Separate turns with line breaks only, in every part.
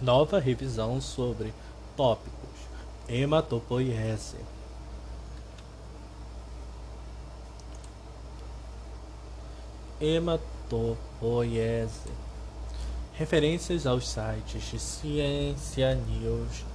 Nova revisão sobre tópicos hematopoiese. Hematopoiese. Referências aos sites de Ciência News.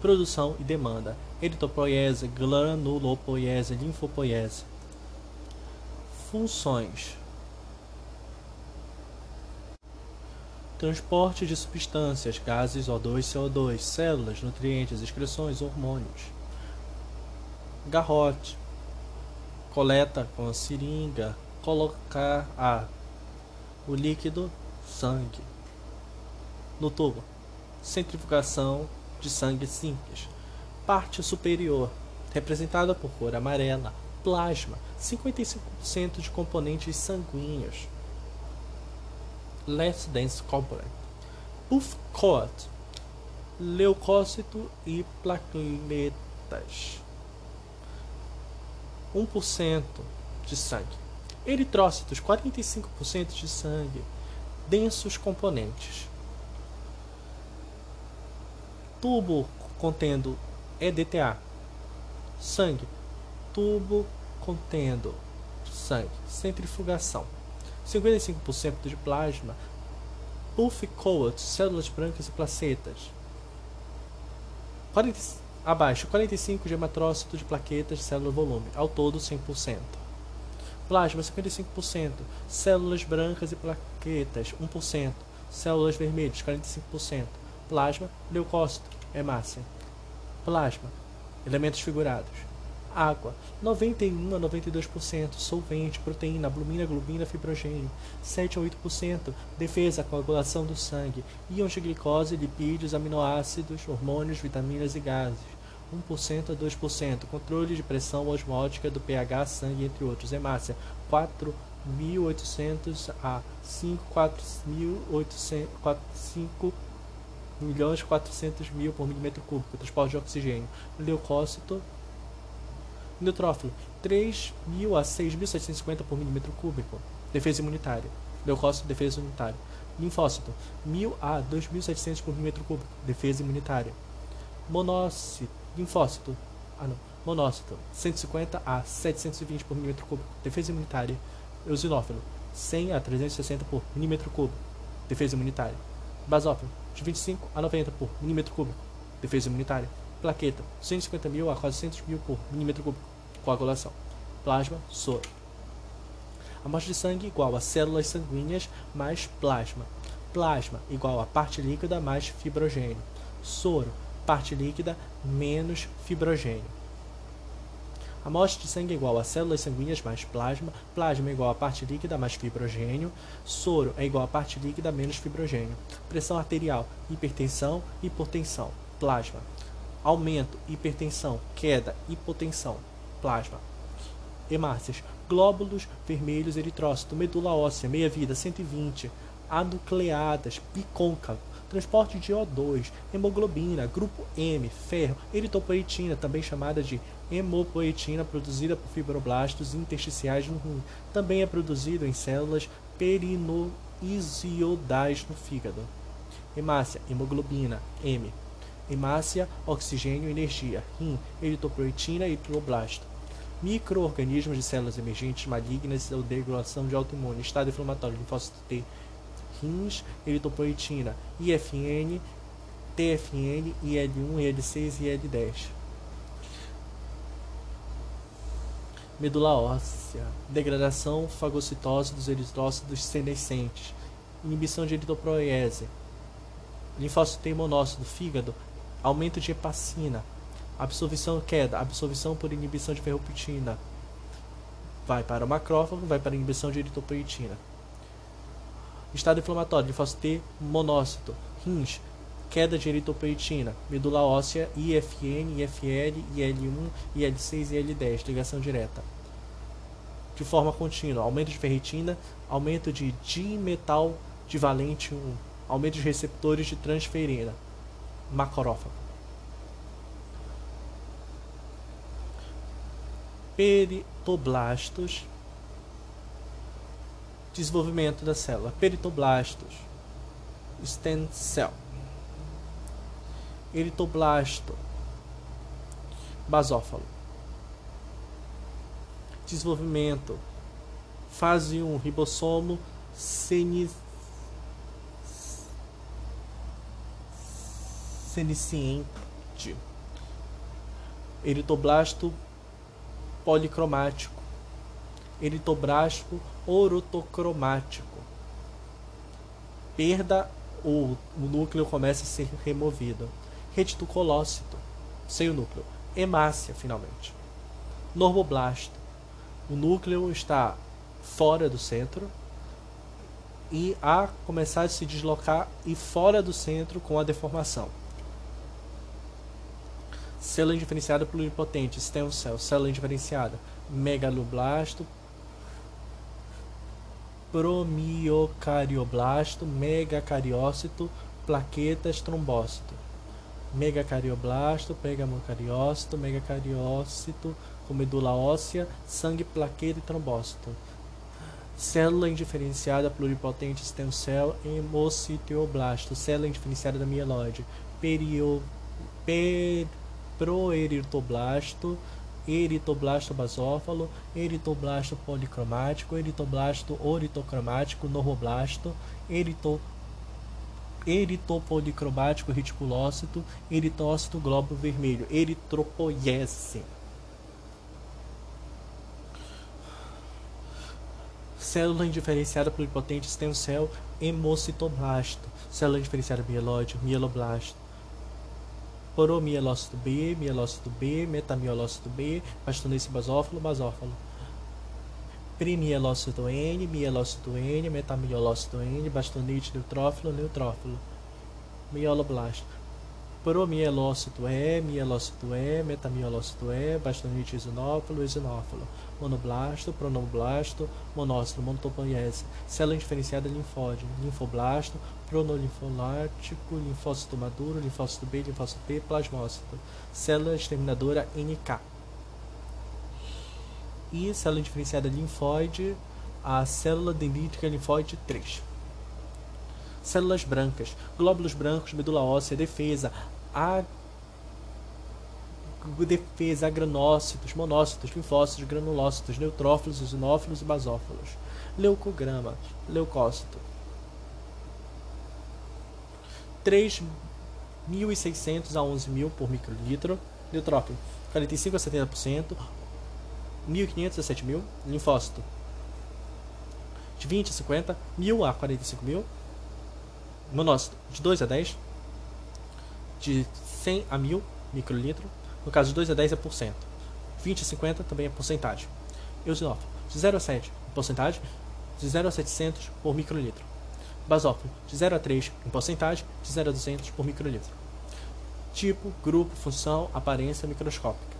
Produção e demanda: Eritopoiese, granulopoiese, linfopoiese. Funções: transporte de substâncias, gases O2 CO2, células, nutrientes, excreções, hormônios. Garrote, coleta com a seringa, colocar a, o líquido, sangue, no tubo. Centrifugação de sangue simples. Parte superior, representada por cor amarela, plasma, 55% de componentes sanguíneos less dense component. Puff coat, leucócito e plaquetas. 1% de sangue. Eritrócitos, 45% de sangue. Densos componentes. Tubo contendo EDTA. Sangue. Tubo contendo sangue. Centrifugação. 55% de plasma, puff coat, células brancas e placetas. 40, abaixo, 45 de hematrócito de plaquetas, célula volume, ao todo 100%. Plasma 55%, células brancas e plaquetas 1%, células vermelhas 45%, plasma, leucócito, hemácia. Plasma, elementos figurados água, 91 a 92%, solvente, proteína, albumina, globina, fibrogênio, 7 a 8%, defesa, coagulação do sangue, íons de glicose, lipídios, aminoácidos, hormônios, vitaminas e gases, 1% a 2%, controle de pressão osmótica do pH, sangue, entre outros, hemácia, 4.800 a 5.800, milhões 400 mil por milímetro cúbico, transporte de oxigênio, leucócito, Neutrófilo, 3.000 a 6.750 por milímetro cúbico. Defesa imunitária. Leucócito, defesa imunitária. Linfócito, 1.000 a 2.700 por milímetro cúbico. Defesa imunitária. Monócito, linfócito, ah não, monócito, 150 a 720 por milímetro cúbico. Defesa imunitária. Eosinófilo, 100 a 360 por milímetro cúbico. Defesa imunitária. Basófilo, de 25 a 90 por milímetro cúbico. Defesa imunitária plaqueta, 150 mil a 400 mil por milímetro cúbico, coagulação. Plasma, soro. Amostra de sangue igual a células sanguíneas mais plasma. Plasma igual a parte líquida mais fibrogênio. Soro, parte líquida menos fibrogênio. Amostra de sangue igual a células sanguíneas mais plasma. Plasma igual a parte líquida mais fibrogênio. Soro é igual a parte líquida menos fibrogênio. Pressão arterial, hipertensão, hipotensão. Plasma aumento, hipertensão, queda, hipotensão, plasma. Hemácias, glóbulos vermelhos eritrócito, medula óssea, meia-vida, 120, anucleadas, bicôncavo, transporte de O2, hemoglobina, grupo M, ferro, eritopoetina, também chamada de hemopoetina, produzida por fibroblastos intersticiais no rim. Também é produzido em células perinoisiodais no fígado. Hemácia, hemoglobina, M, hemácia, oxigênio, energia, rim, eritropoetina e cloblasto. Microorganismos de células emergentes malignas ou degredação de autoimune, estado inflamatório, linfócito T, rins, eritropoetina, IFN, TFN, IL1, IL6 e IL10. Medula óssea, degradação fagocitose dos eritrócitos senescentes, inibição de eritropoiese, linfócito T monócito do fígado, aumento de hepacina, absorção queda, absorção por inibição de ferropitina, vai para o macrófago, vai para a inibição de eritropoetina. Estado inflamatório, linfócito T monócito, rins, queda de eritropoetina, medula óssea, IFN, IFL, IL1, IL6 e IL10, ligação direta. De forma contínua, aumento de ferritina, aumento de dimetal de valente 1, aumento de receptores de transferina, macrófago. Peritoblastos Desenvolvimento da célula. Peritoblastos. Stem cell. Eritoblasto. Basófalo. Desenvolvimento. Fase 1. Ribossomo seni... senescente. Eritoblasto policromático. Eritoblasto orotocromático. Perda ou o núcleo começa a ser removido. Reticulócito, sem o núcleo. Hemácia, finalmente. Normoblasto. O núcleo está fora do centro e a começar a se deslocar e fora do centro com a deformação. Célula indiferenciada pluripotente, stem cell, célula indiferenciada, megaloblasto, promiocardioblasto, megacariócito, plaquetas, trombócito. Megacardioblasto, pegamocariócito, megacariócito, com medula óssea, sangue, plaqueta e trombócito. Célula indiferenciada pluripotente stem cell hemocitioblasto, célula indiferenciada da mieloide, perio, per, proeritoblasto, eritoblasto basófalo, eritoblasto policromático, eritoblasto oritocromático, normoblasto, erito, eritopolicromático reticulócito, eritócito glóbulo vermelho, eritropoiese. Célula indiferenciada pluripotente stem cell hemocitoblasto, célula indiferenciada mieloide, mieloblasto poromielócito B, mielócito B, metamielócito B, bastonece basófilo, basófilo. Primielócito N, mielócito N, metamielócito N, bastonite neutrófilo, neutrófilo. Mieloblasto. Promielócito E, mielócito E, metamielócito E, bastonite esinófilo, esinófilo. Monoblasto, pronoblasto, monócito, monotopoiese. Célula indiferenciada linfóide, linfoblasto, pronolinfolático, linfócito maduro, linfócito B, linfócito P, plasmócito. Célula exterminadora NK. E célula diferenciada linfóide, a célula dendrítica linfóide 3. Células brancas, glóbulos brancos, medula óssea, defesa, a defesa, agranócitos, monócitos, linfócitos, granulócitos, neutrófilos, eosinófilos e basófilos. Leucograma, leucócito. 3.600 a 11.000 por microlitro. Neutrófilo, 45 a 70%. 1.500 a 7.000. Linfócito, de 20 a 50. 1.000 a 45.000. Monócito, de 2 a 10. De 100 a 1.000 microlitro. No caso de 2 a 10 é por cento. 20 a 50 também é porcentagem. Eosinófilo, de 0 a 7 porcentagem. De 0 a 700 por microlitro. Basófilo, de 0 a 3 em porcentagem, de 0 a 200 por microlitro. Tipo, grupo, função, aparência microscópica.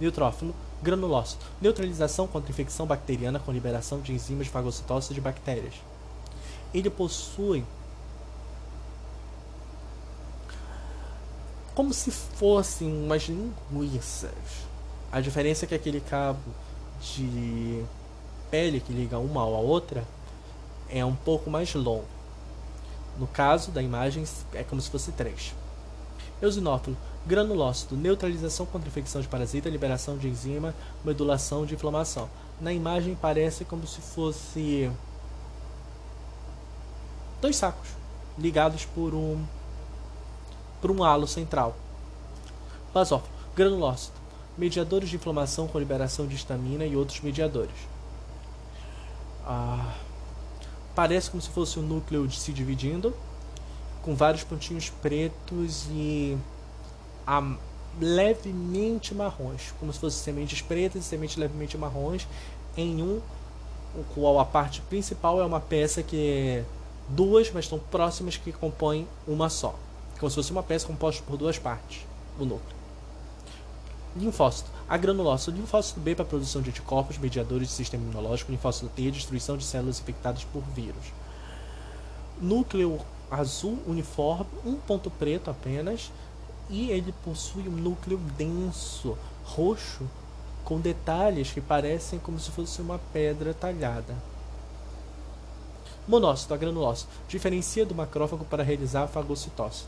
Neutrófilo, granulócito, neutralização contra infecção bacteriana com liberação de enzimas de fagocitose de bactérias. Ele possui como se fossem umas linguiças. A diferença é que aquele cabo de pele que liga uma à outra é um pouco mais longo. No caso da imagem, é como se fosse três. Eosinófilo, granulócito, neutralização contra infecção de parasita, liberação de enzima, modulação de inflamação. Na imagem parece como se fosse dois sacos ligados por um por um halo central. Basófilo, granulócito, mediadores de inflamação com liberação de histamina e outros mediadores. Ah, Parece como se fosse um núcleo se dividindo, com vários pontinhos pretos e a, levemente marrons, como se fossem sementes pretas e sementes levemente marrons, em um, o qual a parte principal é uma peça que é duas, mas estão próximas que compõem uma só, como se fosse uma peça composta por duas partes, o núcleo. Linfócito. A granulócito. Linfócito B para a produção de anticorpos, mediadores do sistema imunológico. Linfócito T, destruição de células infectadas por vírus. Núcleo azul uniforme, um ponto preto apenas. E ele possui um núcleo denso, roxo, com detalhes que parecem como se fosse uma pedra talhada. Monócito, a granulócito. Diferencia do macrófago para realizar a fagocitose.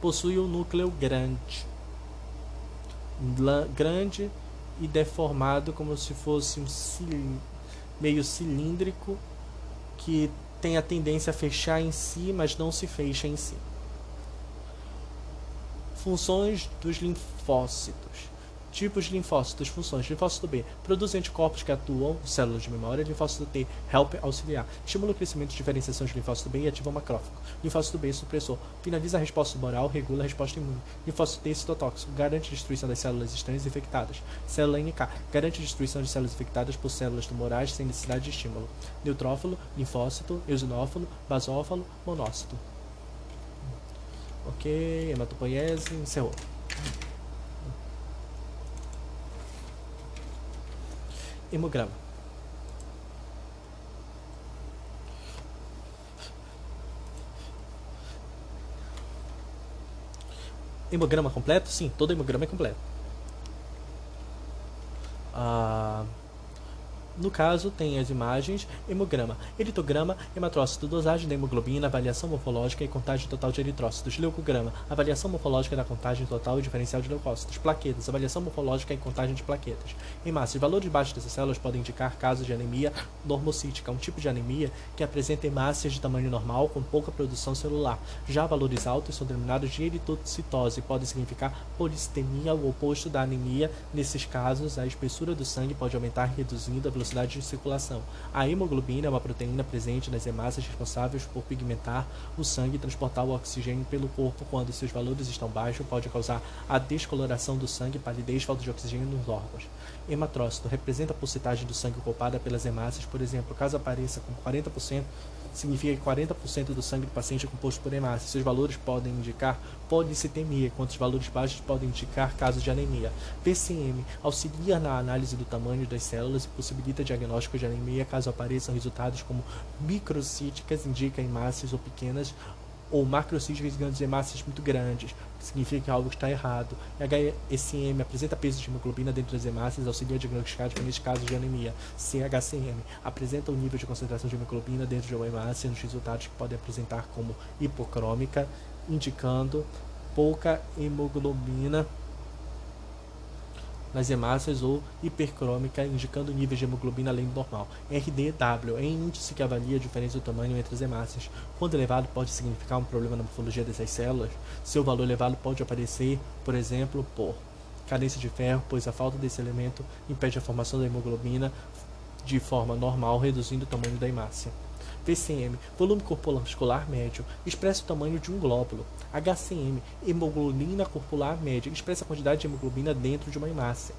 Possui um núcleo grande. Grande e deformado como se fosse um meio cilíndrico que tem a tendência a fechar em si, mas não se fecha em si. Funções dos linfócitos. Tipos de linfócitos, funções. Linfócito B produz anticorpos que atuam, células de memória. Linfócito T, help, auxiliar. Estimula o crescimento e diferenciação de linfócito B e ativa o macrófago. Linfócito B, supressor. Finaliza a resposta tumoral, regula a resposta imune. Linfócito T, citotóxico. Garante a destruição das células estranhas infectadas. Célula NK. Garante a destruição de células infectadas por células tumorais sem necessidade de estímulo. Neutrófilo, linfócito, eosinófilo, basófalo, monócito. Ok, hematopoiese, encerrou. Hemograma. Hemograma completo? Sim, todo hemograma é completo. Ah, no caso, tem as imagens, hemograma, eritograma, hematrócito, dosagem da hemoglobina, avaliação morfológica e contagem total de eritrócitos, leucograma, avaliação morfológica da contagem total e diferencial de leucócitos, plaquetas, avaliação morfológica e contagem de plaquetas. Em massa, valores baixos dessas células podem indicar casos de anemia normocítica, um tipo de anemia que apresenta hemácias de tamanho normal com pouca produção celular. Já valores altos são denominados de eritocitose e podem significar polistemia, o oposto da anemia. Nesses casos, a espessura do sangue pode aumentar reduzindo a velocidade velocidade de circulação. A hemoglobina é uma proteína presente nas hemácias responsáveis por pigmentar o sangue e transportar o oxigênio pelo corpo. Quando seus valores estão baixos, pode causar a descoloração do sangue, palidez, falta de oxigênio nos órgãos. Hematrócito representa a porcentagem do sangue ocupada pelas hemácias, por exemplo, caso apareça com 40%, significa que 40% do sangue do paciente é composto por hemácia. Seus valores podem indicar policitemia, enquanto os valores baixos podem indicar casos de anemia. PCM auxilia na análise do tamanho das células e possibilita diagnóstico de anemia caso apareçam resultados como microcíticas, indica hemácias ou pequenas ou macrocíticas grandes hemácias muito grandes, significa que algo está errado. HSM apresenta peso de hemoglobina dentro das hemácias, auxilia a diagnosticar diferentes casos de anemia. CHCM apresenta o nível de concentração de hemoglobina dentro de uma hemácia nos resultados que podem apresentar como hipocrômica, indicando pouca hemoglobina nas hemácias ou hipercrômica, indicando níveis de hemoglobina além do normal. RDW é índice que avalia a diferença do tamanho entre as hemácias. Quando elevado, pode significar um problema na morfologia dessas células. Seu valor elevado pode aparecer, por exemplo, por carência de ferro, pois a falta desse elemento impede a formação da hemoglobina de forma normal, reduzindo o tamanho da hemácia. VCM, volume corpuscular médio, expressa o tamanho de um glóbulo. HCM, hemoglobina corpuscular média, expressa a quantidade de hemoglobina dentro de uma hemácia.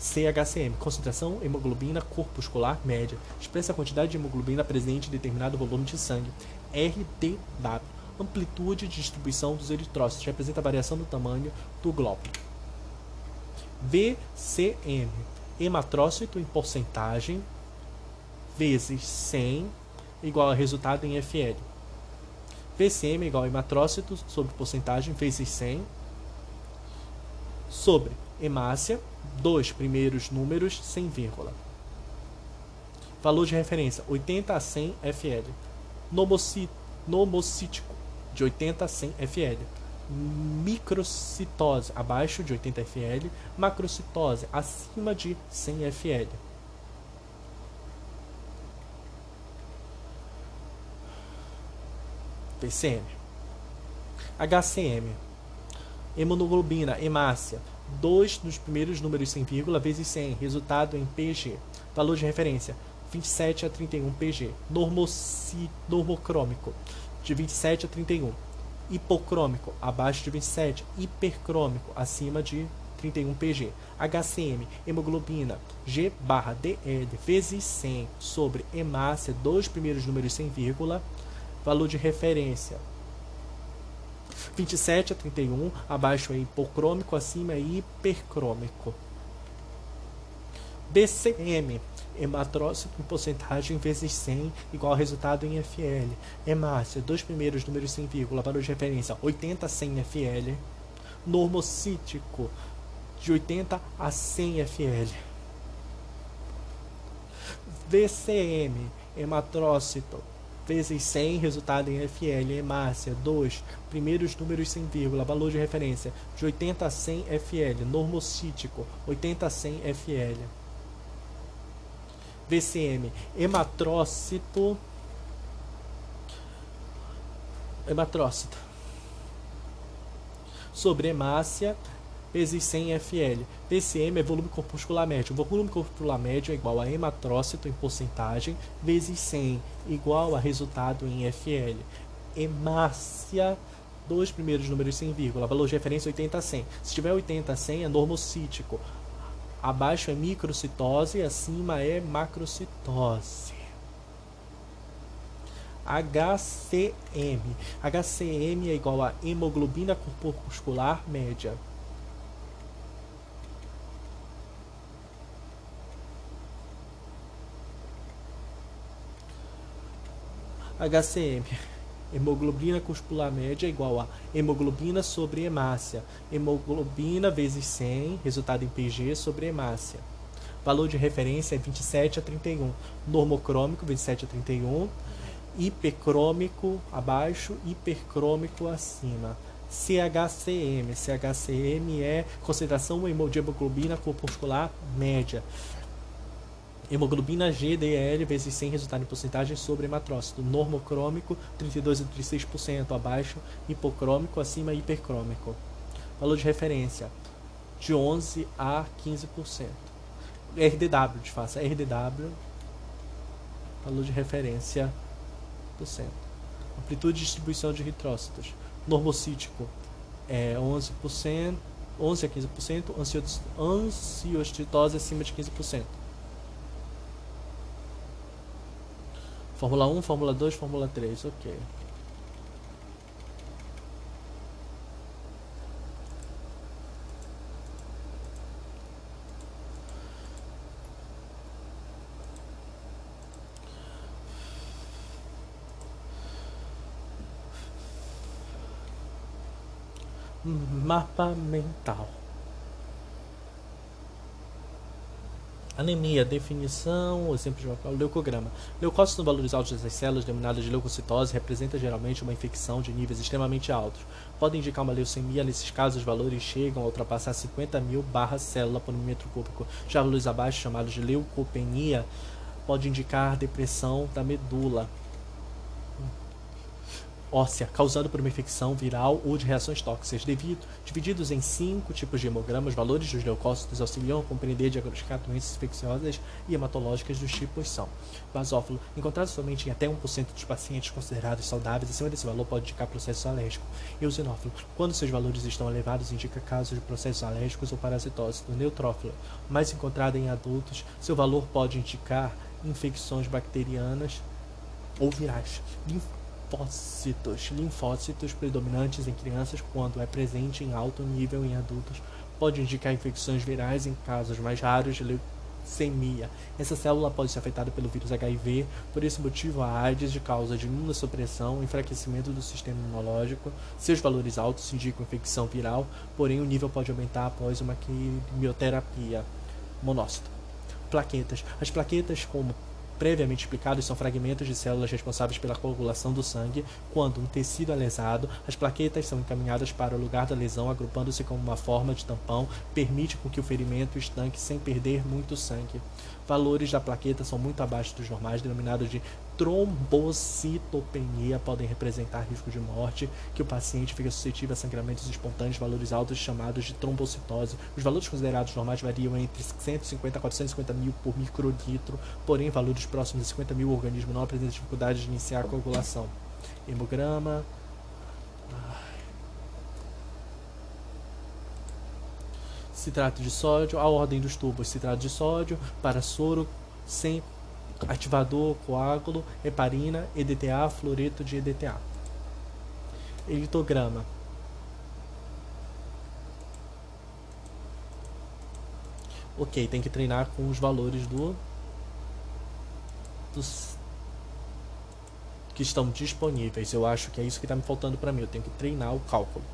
CHCM, concentração hemoglobina corpuscular média, expressa a quantidade de hemoglobina presente em determinado volume de sangue. RDW, amplitude de distribuição dos eritrócitos, representa a variação do tamanho do glóbulo. VCM, hematrócito em porcentagem vezes 100 igual a resultado em FL. VCM igual a hematrócito sobre porcentagem vezes 100 sobre hemácia, dois primeiros números sem vírgula. Valor de referência 80 a 100 FL. Nomocítico de 80 a 100 FL. Microcitose abaixo de 80 FL. Macrocitose acima de 100 FL. PCM. HCM. Hemoglobina, hemácia. 2 dos primeiros números sem vírgula vezes 100. Resultado em PG. Valor de referência. 27 a 31 PG. Normoci, normocrômico. De 27 a 31. Hipocrômico. Abaixo de 27. Hipercrômico. Acima de 31 PG. HCM, hemoglobina, G barra DL vezes 100 sobre hemácia, dois primeiros números sem vírgula, valor de referência. 27 a 31, abaixo é hipocrômico, acima é hipercrômico. BCM, hematrócito em porcentagem vezes 100, igual ao resultado em FL. Hemácia, dois primeiros números sem vírgula, valor de referência 80 a 100 FL. Normocítico, de 80 a 100 FL. VCM, hematrócito, vezes 100, resultado em FL, hemácia, 2, primeiros números sem vírgula, valor de referência, de 80 a 100 FL, normocítico, 80 a 100 FL. VCM, hematrócito, hematrócito, sobre hemácia, vezes 100 FL. PCM é volume corpuscular médio. O volume corpuscular médio é igual a hematrócito em porcentagem vezes 100, igual a resultado em FL. Hemácia, dois primeiros números sem vírgula, valor de referência 80 a 100. Se tiver 80 a 100 é normocítico. Abaixo é microcitose, acima é macrocitose. HCM. HCM é igual a hemoglobina corpuscular média. HCM. Hemoglobina corpuscular média é igual a hemoglobina sobre hemácia. Hemoglobina vezes 100, resultado em PG, sobre hemácia. Valor de referência é 27 a 31. Normocrômico, 27 a 31. Hipercrômico abaixo, hipercrômico acima. CHCM. CHCM é concentração de hemoglobina corpuscular média. Hemoglobina GDL vezes 100 resultado em porcentagem sobre hematrócito. Normocrômico 32 a 36% abaixo, hipocrômico acima hipercrômico. Valor de referência de 11 a 15%. RDW, de faça, RDW valor de referência por cento. Amplitude de distribuição de eritrócitos. Normocítico é 11%, 11 a 15%, ansiostitose acima de 15%. Fórmula 1, Fórmula 2, Fórmula 3, ok. Mapa mental. Anemia, definição, exemplo de uma leucograma. Leucócitos altos das células, denominadas de leucocitose, representa geralmente uma infecção de níveis extremamente altos. Podem indicar uma leucemia, nesses casos os valores chegam a ultrapassar 50 mil barra célula por milímetro cúbico. Já valores abaixo, chamados de leucopenia, pode indicar depressão da medula óssea causada por uma infecção viral ou de reações tóxicas. Devido, divididos em cinco tipos de hemogramas, os valores dos leucócitos auxiliam a compreender e diagnosticar doenças infecciosas e hematológicas dos tipos são basófilo, encontrado somente em até 1% dos pacientes considerados saudáveis, acima desse valor pode indicar processo alérgico. Eosinófilo, quando seus valores estão elevados, indica casos de processos alérgicos ou parasitose. O neutrófilo, mais encontrado em adultos, seu valor pode indicar infecções bacterianas ou virais linfócitos. Linfócitos predominantes em crianças quando é presente em alto nível em adultos pode indicar infecções virais em casos mais raros de leucemia. Essa célula pode ser afetada pelo vírus HIV, por esse motivo a AIDS de causa de imunossupressão, enfraquecimento do sistema imunológico. Seus valores altos indicam infecção viral, porém o nível pode aumentar após uma quimioterapia. Monócito. Plaquetas. As plaquetas, como previamente explicados são fragmentos de células responsáveis pela coagulação do sangue. Quando um tecido é lesado, as plaquetas são encaminhadas para o lugar da lesão, agrupando-se como uma forma de tampão, permite com que o ferimento estanque sem perder muito sangue. Valores da plaqueta são muito abaixo dos normais, denominados de trombocitopenia podem representar risco de morte, que o paciente fica suscetível a sangramentos espontâneos, valores altos chamados de trombocitose. Os valores considerados normais variam entre 150 a 450 mil por microlitro, porém valores próximos de 50 mil o organismo não apresenta dificuldade de iniciar a coagulação. Hemograma. Citrato de sódio, a ordem dos tubos, citrato de sódio para soro sem ativador, coágulo, heparina, EDTA, fluoreto de EDTA. Eritograma. Ok, tem que treinar com os valores do dos que estão disponíveis. Eu acho que é isso que está me faltando para mim. Eu tenho que treinar o cálculo.